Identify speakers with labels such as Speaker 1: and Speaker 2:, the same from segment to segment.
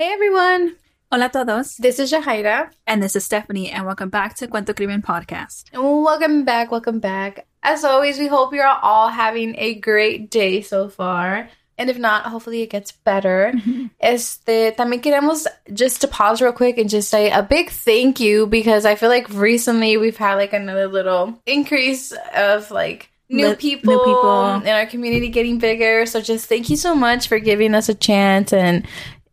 Speaker 1: Hey everyone,
Speaker 2: Hola a todos.
Speaker 1: this is Jahaira.
Speaker 2: And this is Stephanie, and welcome back to Cuento Crimen Podcast.
Speaker 1: Welcome back, welcome back. As always, we hope you're all having a great day so far. And if not, hopefully it gets better. Este, también queremos just to pause real quick and just say a big thank you because I feel like recently we've had like another little increase of like new people,
Speaker 2: new people.
Speaker 1: in our community getting bigger. So just thank you so much for giving us a chance and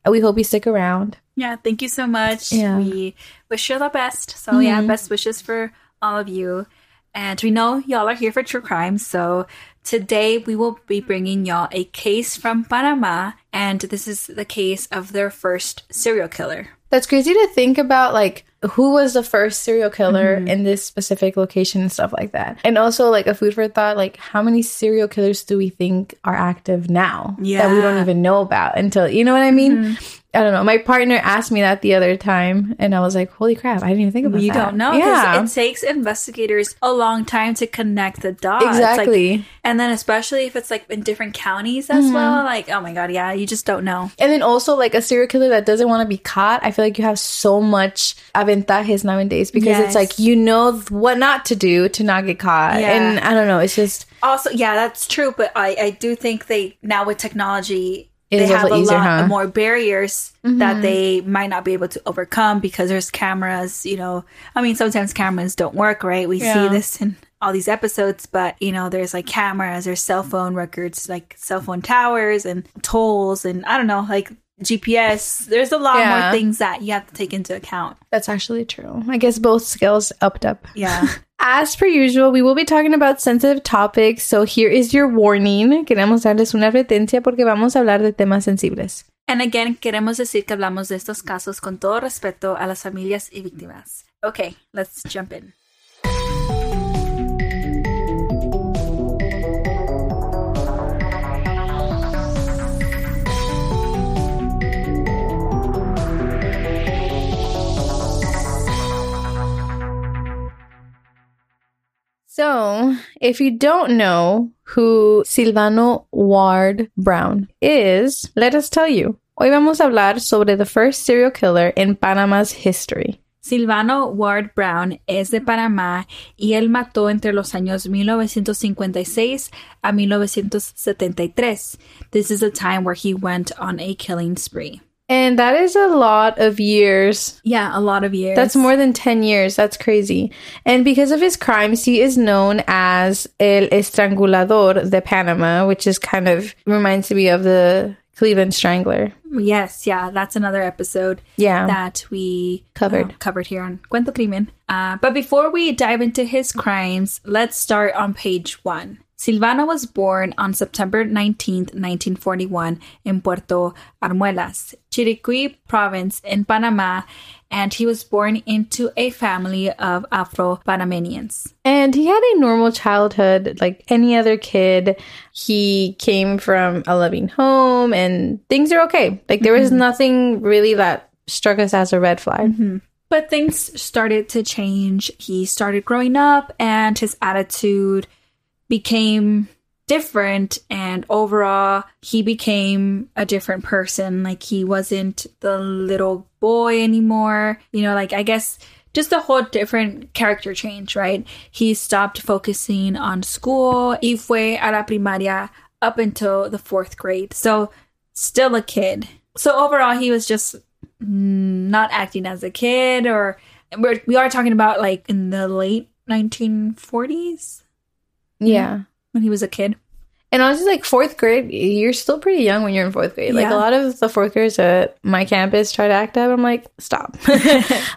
Speaker 1: we hope you stick around.
Speaker 2: Yeah, thank you so much.
Speaker 1: Yeah.
Speaker 2: We wish you the best. So, yeah, mm-hmm. best wishes for all of you. And we know y'all are here for true crime. So, today we will be bringing y'all a case from Panama. And this is the case of their first serial killer.
Speaker 1: That's crazy to think about, like, who was the first serial killer
Speaker 2: Mm-hmm.
Speaker 1: in this specific location and stuff like that. And also, like, a food for thought, like, how many serial killers do we think are active now that we don't
Speaker 2: Mm-hmm.
Speaker 1: even know about until, you know what I mean? I don't know. My partner asked me that the other time, and I was like, holy crap, I didn't even think about
Speaker 2: You
Speaker 1: that.
Speaker 2: don't know.
Speaker 1: Yeah.
Speaker 2: It takes investigators a long time to connect the dots. Like,
Speaker 1: Exactly.
Speaker 2: and then, especially if it's like in different counties as
Speaker 1: Mm-hmm.
Speaker 2: well. Like, oh my God, yeah, you just don't know.
Speaker 1: And then also like a serial killer that doesn't want to be caught. I feel like you have so much aventajes nowadays because
Speaker 2: Yes.
Speaker 1: it's like you know what not to do to not get caught.
Speaker 2: Yeah.
Speaker 1: And I don't know, it's just
Speaker 2: Also, yeah, that's true. But I, I do think they now with technology,
Speaker 1: It
Speaker 2: they have a
Speaker 1: easier,
Speaker 2: lot
Speaker 1: huh? Mm-hmm.
Speaker 2: more barriers that they might not be able to overcome because there's cameras. You know, I mean, sometimes cameras don't work, right? We
Speaker 1: Yeah.
Speaker 2: see this in all these episodes, but you know, there's like cameras, there's cell phone records, like cell phone towers and tolls, and I don't know, like GPS. There's a lot
Speaker 1: Yeah.
Speaker 2: more things that you have to take into account.
Speaker 1: that's actually true. I guess both skills upped up.
Speaker 2: Yeah.
Speaker 1: As per usual, we will be talking about sensitive topics, so here is your warning. Queremos darles una advertencia porque vamos a hablar de temas sensibles.
Speaker 2: And again, queremos decir que hablamos de estos casos con todo respeto a las familias y víctimas. Okay, let's jump in.
Speaker 1: So, if you don't know who Silvano Ward Brown is, let us tell you. Hoy vamos a hablar sobre the first serial killer in Panama's history.
Speaker 2: Silvano Ward Brown es de Panamá y él mató entre los años 1956 a 1973. This is a time where he went on a killing spree.
Speaker 1: And that is a lot of years.
Speaker 2: Yeah, a lot of years.
Speaker 1: That's more than 10 years. That's crazy. And because of his crimes, he is known as El Estrangulador de Panama, which is kind of reminds me of the Cleveland Strangler.
Speaker 2: Yes, yeah, that's another episode
Speaker 1: Yeah.
Speaker 2: that we
Speaker 1: Covered.
Speaker 2: uh, covered here on Cuento Crimen. Uh, but before we dive into his crimes, let's start on page one. Silvano was born on September 19th, 1941, in Puerto Armuelles, Chiriquí province in Panama, and he was born into a family of Afro Panamanians.
Speaker 1: And he had a normal childhood like any other kid. He came from a loving home and things are okay. Like there was mm-hmm. nothing really that struck us as a red flag. Mm-hmm.
Speaker 2: But things started to change. He started growing up, and his attitude became different. And overall, he became a different person. Like, he wasn't the little boy anymore. You know, like, I guess just a whole different character change, right? He stopped focusing on school. Y fue a la primaria up until the fourth grade. So, still a kid. So, overall, he was just not acting as a kid or we're, we are talking about like in the late 1940s
Speaker 1: Yeah.
Speaker 2: when he was a kid
Speaker 1: And honestly, like fourth grade, you're still pretty young when you're in fourth grade. Like
Speaker 2: Yeah.
Speaker 1: a lot of the fourth graders at my campus try to act up. I'm like, stop.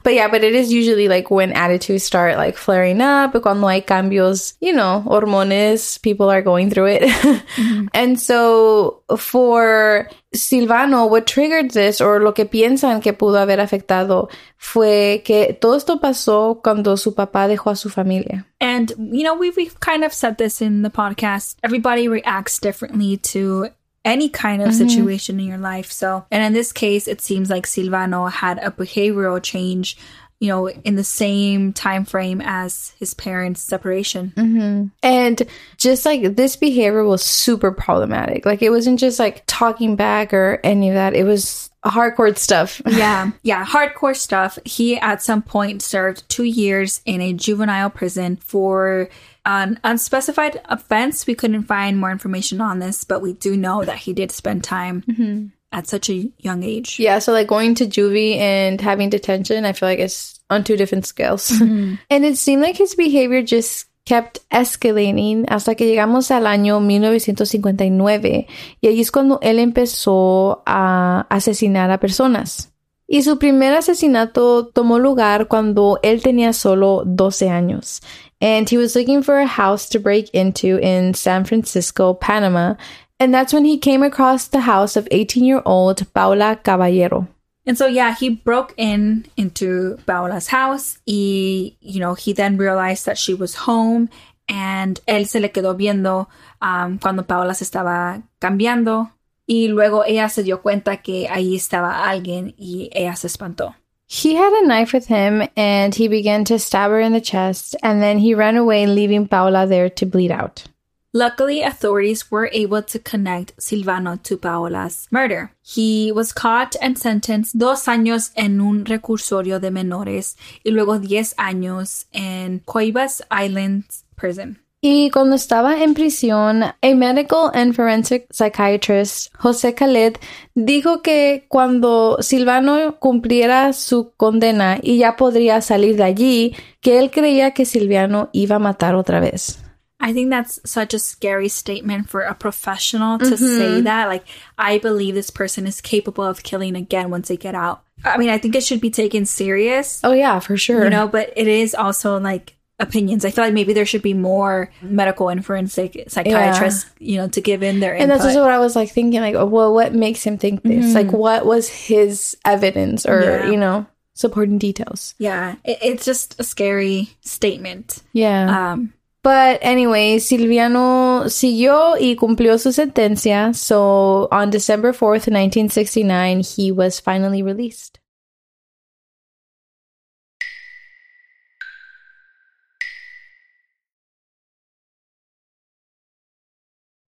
Speaker 1: but yeah, but it is usually like when attitudes start like flaring up, cuando hay cambios, you know, hormones, people are going through it. Mm-hmm. And so for Silvano, what triggered this or lo que piensan que pudo haber afectado fue que todo esto pasó cuando su papá dejó a su familia.
Speaker 2: and you know we've, we've kind of said this in the podcast. Everybody reacts differently to any kind of mm-hmm. situation in your life. So and in this case it seems like silvano had a behavioral change you know in the same time frame as his parents separation mm-hmm.
Speaker 1: And just like this behavior was super problematic. Like it wasn't just like talking back or any of that. It was hardcore stuff.
Speaker 2: yeah, yeah, hardcore stuff. He at some point served two years in a juvenile prison for an unspecified offense. We couldn't find more information on this, but we do know that he did spend time mm-hmm. At such a young age.
Speaker 1: Yeah, so like going to juvie and having detention, I feel like it's on two different scales. Mm-hmm. and it seemed like his behavior just kept escalating hasta que llegamos al año 1959 y ahí es cuando él empezó a asesinar a personas. Y su primer asesinato tomó lugar cuando él tenía solo 12 años. And he was looking for a house to break into in San Francisco, Panama. And that's when he came across the house of 18 year old Paula Caballero.
Speaker 2: And so, yeah, he broke in into Paola's house. He, you know, he then realized that she was home. And él se le quedó viendo um, cuando Paola se estaba cambiando. Y luego ella se dio cuenta que ahí estaba alguien y ella se espantó.
Speaker 1: He had a knife with him and he began to stab her in the chest, and then he ran away, leaving Paula there to bleed out.
Speaker 2: Luckily, authorities were able to connect Silvano to Paola's murder. He was caught and sentenced dos años en un recursorio de menores y luego diez años en Coibas Islands Prison.
Speaker 1: Y cuando estaba en prisión, a medical and forensic psychiatrist, José Khaled, dijo que cuando Silvano cumpliera su condena y ya podría salir de allí, que él creía que Silvano iba a matar otra vez.
Speaker 2: I think that's such a scary statement for a professional to say that. Like, I believe this person is capable of killing again once they get out. I mean, I think it should be taken serious,
Speaker 1: Oh yeah, for sure.
Speaker 2: you know, but it is also like opinions. I feel like maybe there should be more medical and forensic psychiatrists, you know, to give in their
Speaker 1: and
Speaker 2: input.
Speaker 1: that's also what I was like thinking, like, well, what makes him think this? Like, what was his evidence or,
Speaker 2: Yeah.
Speaker 1: you know, supporting details?
Speaker 2: yeah, it, it's just a scary statement.
Speaker 1: Yeah.
Speaker 2: Um,
Speaker 1: But anyway, Silvano siguió y cumplió su sentencia. So on December 4th, 1969, he was finally released.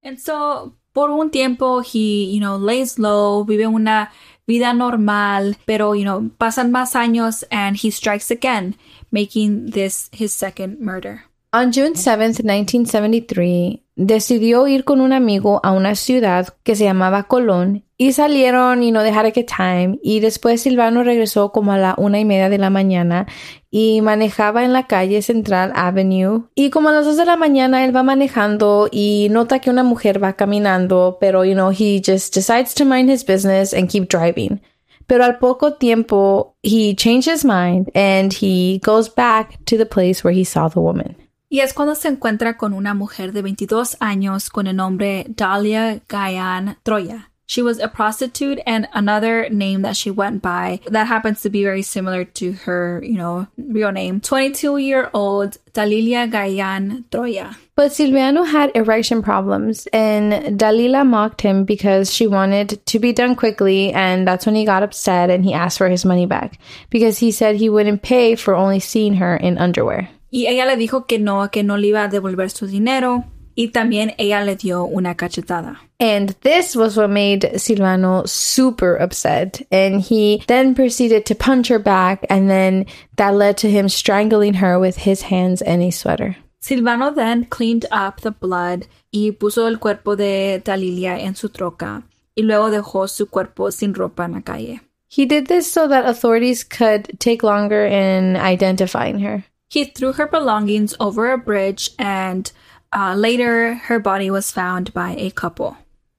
Speaker 2: And so, por un tiempo, he, you know, lays low, vive una vida normal, pero, you know, pasan más años and he strikes again, making this his second murder.
Speaker 1: On June 7th, 1973, decidió ir con un amigo a una ciudad que se llamaba Colón y salieron, y no dejar que time. Y después Silvano regresó como a la una y media de la mañana y manejaba en la calle Central Avenue. Y como a las dos de la mañana él va manejando y nota que una mujer va caminando, pero, you know, he just decides to mind his business and keep driving. Pero al poco tiempo, he changed his mind and he goes back to the place where he saw the woman.
Speaker 2: Y es cuando se encuentra con una mujer de 22 años con el nombre Dalia Gayan Troya. She was a prostitute and another name that she went by that happens to be very similar to her, you know, real name. 22 year old Dalilia Gayan Troya.
Speaker 1: But Silvano had erection problems, and Dalila mocked him because she wanted to be done quickly, and that's when he got upset and he asked for his money back because he said he wouldn't pay for only seeing her in underwear.
Speaker 2: Y ella le dijo que no, que no le iba a devolver su dinero. Y también ella le dio una cachetada.
Speaker 1: And this was what made Silvano super upset. And he then proceeded to punch her back, and then that led to him strangling her with his hands and a sweater.
Speaker 2: Silvano then cleaned up the blood y puso el cuerpo de Dalilia en su troca y luego dejó su cuerpo sin ropa en la calle.
Speaker 1: He did this so that authorities could take longer in identifying her.
Speaker 2: He threw her belongings over a bridge and uh, later her body was found by a couple.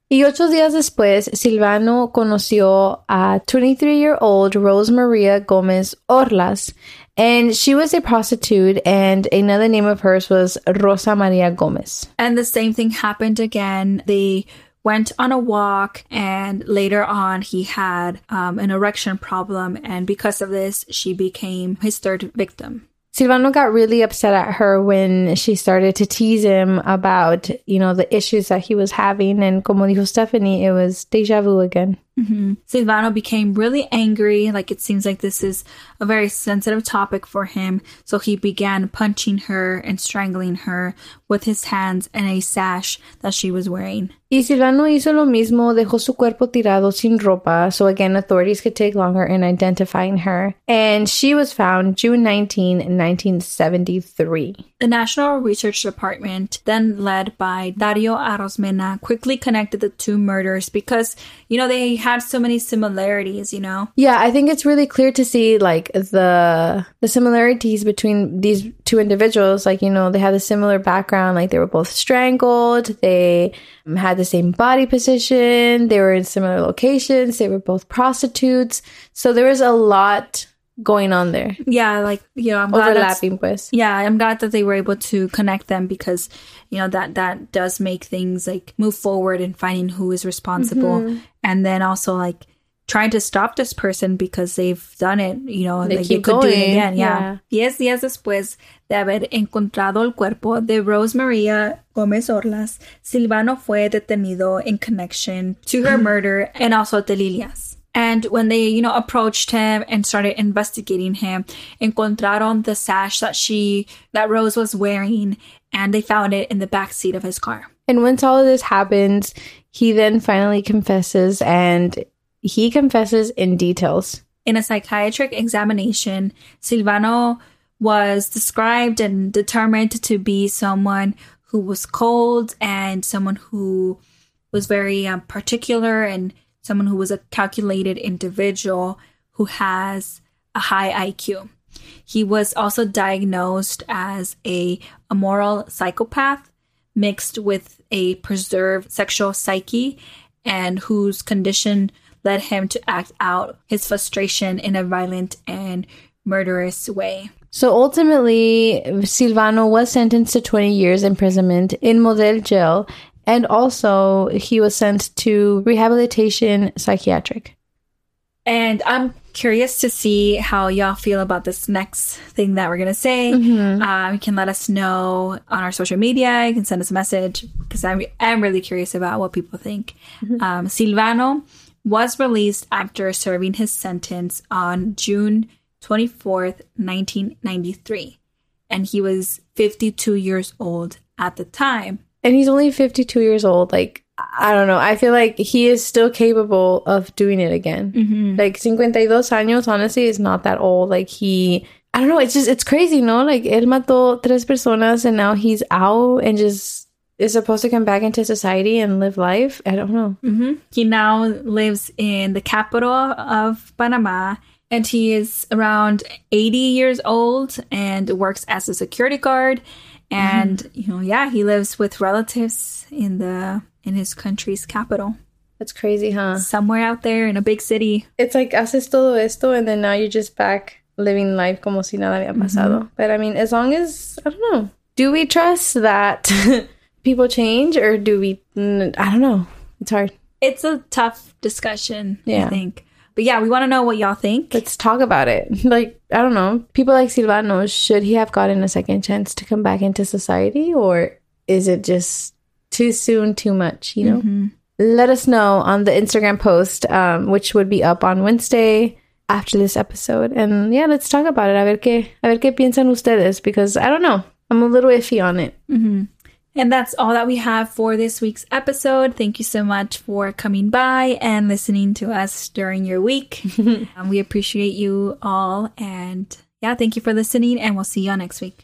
Speaker 1: Y ocho días después, Silvano conoció a 23-year-old Rose Maria Gomez Orlas, and she was a prostitute, and another name of hers was Rosa Maria Gomez.
Speaker 2: And the same thing happened again. They went on a walk, and later on, he had um, an erection problem, and because of this, she became his third victim.
Speaker 1: Silvano got really upset at her when she started to tease him about, you know, the issues that he was having. And como dijo Stephanie, it was deja vu again.
Speaker 2: Hmm Silvano became really angry. Like it seems like this is a very sensitive topic for him. So he began punching her and strangling her with his hands and a sash that she was wearing.
Speaker 1: Y Silvano hizo lo mismo, dejó su cuerpo tirado sin ropa, so again, authorities could take longer in identifying her. And she was found June 19, 1973.
Speaker 2: The National Research Department, then led by Dario Arosemena, quickly connected the two murders because, you know, they had so many similarities, you know?
Speaker 1: Yeah, I think it's really clear to see like the the similarities between these two individuals. Like, you know, they had a similar background, like they were both strangled, they had the same body position, they were in similar locations, they were both prostitutes. So there was a lot going on there.
Speaker 2: Yeah, like, you know, I'm
Speaker 1: Overlapping pues.
Speaker 2: yeah i'm glad that they were able to connect them because you know that that does make things like move forward in finding who is responsible mm-hmm. and then also like trying to stop this person because they've done it you know
Speaker 1: They
Speaker 2: like
Speaker 1: keep
Speaker 2: could do it
Speaker 1: going,
Speaker 2: again yeah. diez días después de haber encontrado el cuerpo de Rose Maria Gómez Orlas Silvano fue detenido in connection to her murder and also de Lilias and when they, you know, approached him and started investigating him, encontraron the sash that she, that Rose was wearing, and they found it in the back seat of his car.
Speaker 1: And once all of this happens, he then finally confesses and he confesses in details.
Speaker 2: In a psychiatric examination, Silvano was described and determined to be someone who was cold and someone who was very um, particular and someone who was a calculated individual who has a high IQ. He was also diagnosed as a immoral psychopath mixed with a preserved sexual psyche and whose condition led him to act out his frustration in a violent and murderous way.
Speaker 1: So ultimately, Silvano was sentenced to 20 years imprisonment in Model jail, and also he was sent to rehabilitation psychiatric.
Speaker 2: And I'm curious to see how y'all feel about this next thing that we're going to say. Um, you can let us know on our social media. You can send us a message because I'm, I'm really curious about what people think. Um, Silvano was released after serving his sentence on June 24th, 1993. And he was 52 years old at the time.
Speaker 1: And he's only 52 years old. Like, I don't know. I feel like he is still capable of doing it again. Like, 52 años, honestly, is not that old. Like, he, I don't know. It's just, it's crazy, no? Like, él mató tres personas and now he's out and just is supposed to come back into society and live life. I don't know.
Speaker 2: hmm He now lives in the capital of Panama and he is around 80 years old and works as a security guard. And, mm-hmm. you know, yeah, he lives with relatives in the in his country's capital,
Speaker 1: That's crazy, huh?
Speaker 2: somewhere out there in a big city.
Speaker 1: It's like haces todo esto and then now you're just back living life como si nada había mm-hmm. pasado. But I mean, as long as, I don't know. Do we trust that people change or do we, I don't know. It's hard.
Speaker 2: It's a tough discussion, I
Speaker 1: Yeah.
Speaker 2: think. But yeah, we want to know what y'all think.
Speaker 1: Let's talk about it. Like, I don't know. People like Silvano, should he have gotten a second chance to come back into society or is it just too soon, too much, you know? Let us know on the Instagram post, um, which would be up on Wednesday after this episode. And yeah, let's talk about it. A ver qué, a ver qué piensan ustedes because I don't know. I'm a little iffy on it.
Speaker 2: And that's all that we have for this week's episode. Thank you so much for coming by and listening to us during your week. um, we appreciate you all. And yeah, thank you for listening, and we'll see you all next week.